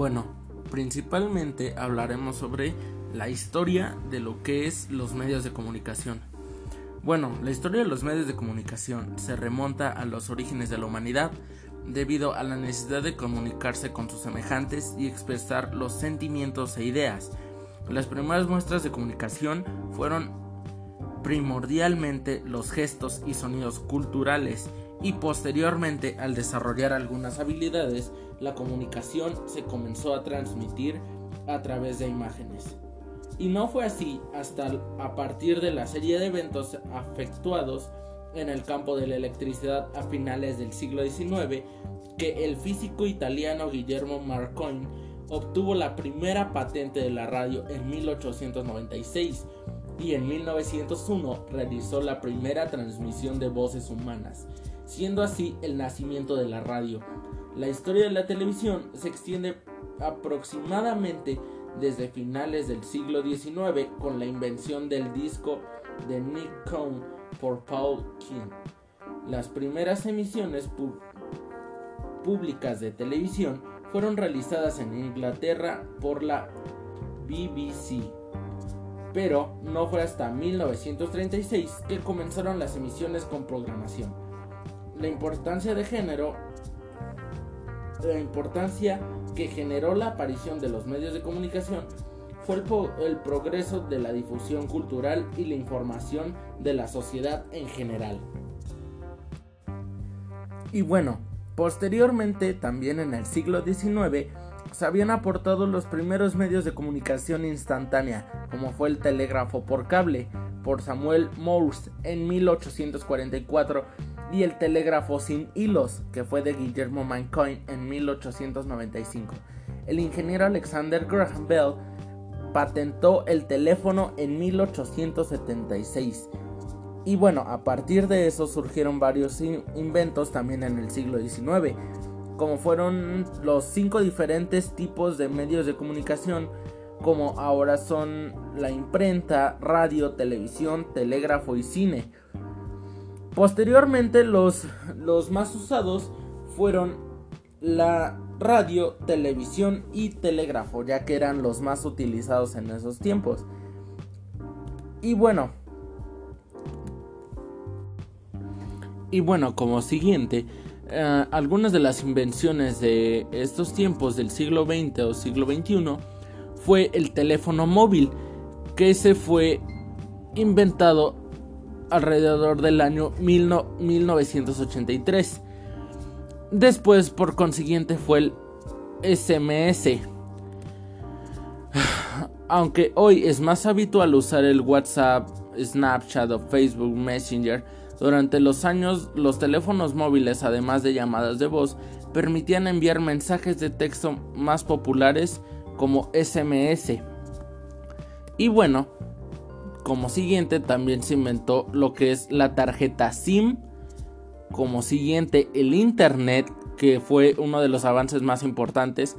Bueno, principalmente hablaremos sobre la historia de lo que es los medios de comunicación. Bueno, la historia de los medios de comunicación se remonta a los orígenes de la humanidad debido a la necesidad de comunicarse con sus semejantes y expresar los sentimientos e ideas. Las primeras muestras de comunicación fueron primordialmente los gestos y sonidos culturales y posteriormente al desarrollar algunas habilidades, la comunicación se comenzó a transmitir a través de imágenes. Y no fue así hasta a partir de la serie de eventos afectuados en el campo de la electricidad a finales del siglo XIX que el físico italiano Guillermo Marconi obtuvo la primera patente de la radio en 1896 y en 1901 realizó la primera transmisión de voces humanas, siendo así el nacimiento de la radio. La historia de la televisión se extiende aproximadamente desde finales del siglo XIX con la invención del disco de Nick Cohn por Paul King. Las primeras emisiones públicas de televisión fueron realizadas en Inglaterra por la BBC, pero no fue hasta 1936 que comenzaron las emisiones con programación. La importancia de género, la importancia que generó la aparición de los medios de comunicación fue el, el, progreso de la difusión cultural y la información de la sociedad en general. Y bueno, posteriormente, también en el siglo XIX, se habían aportado los primeros medios de comunicación instantánea, como fue el telégrafo por cable, por Samuel Morse en 1844, y el telégrafo sin hilos, que fue de Guillermo Mancoin en 1895. El ingeniero Alexander Graham Bell patentó el teléfono en 1876. Y bueno, a partir de eso surgieron varios inventos también en el siglo XIX, como fueron los cinco diferentes tipos de medios de comunicación, como ahora son la imprenta, radio, televisión, telégrafo y cine. Posteriormente los, los más usados fueron la radio, televisión y telégrafo, ya que eran los más utilizados en esos tiempos. Y bueno, y bueno, como siguiente, eh, algunas de las invenciones de estos tiempos del siglo XX o siglo XXI fue el teléfono móvil, que se fue inventado alrededor del año 1983. Después, por consiguiente, fue el SMS. Aunque hoy es más habitual usar el WhatsApp, Snapchat o Facebook Messenger, durante los años los teléfonos móviles, además de llamadas de voz, permitían enviar mensajes de texto más populares como SMS. Y bueno, como siguiente también se inventó lo que es la tarjeta SIM. Como siguiente el Internet, que fue uno de los avances más importantes.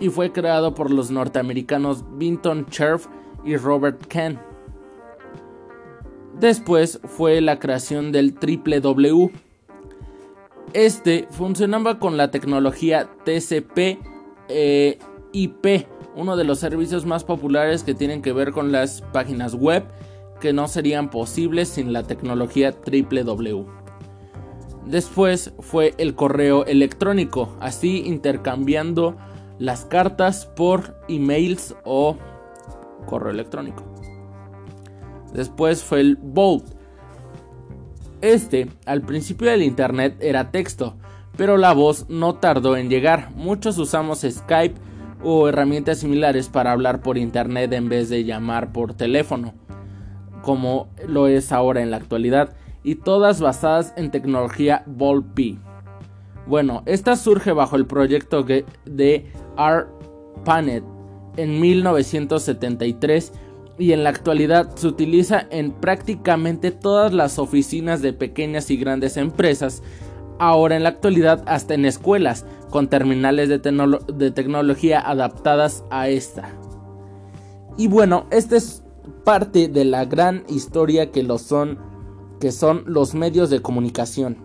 Y fue creado por los norteamericanos Vinton Cerf y Robert Ken. Después fue la creación del triple W. Este funcionaba con la tecnología TCP eh, IP, uno de los servicios más populares que tienen que ver con las páginas web que no serían posibles sin la tecnología triple W. Después fue el correo electrónico, así intercambiando las cartas por emails o correo electrónico. Después fue el Bolt. Este, al principio del Internet, era texto, pero la voz no tardó en llegar. Muchos usamos Skype o herramientas similares para hablar por Internet en vez de llamar por teléfono, como lo es ahora en la actualidad, y todas basadas en tecnología VoLP. Bueno, esta surge bajo el proyecto de ARPANET en 1973 y en la actualidad se utiliza en prácticamente todas las oficinas de pequeñas y grandes empresas, ahora en la actualidad hasta en escuelas, con terminales de, tecnología adaptadas a esta. Y bueno, esta es parte de la gran historia que lo son que son los medios de comunicación.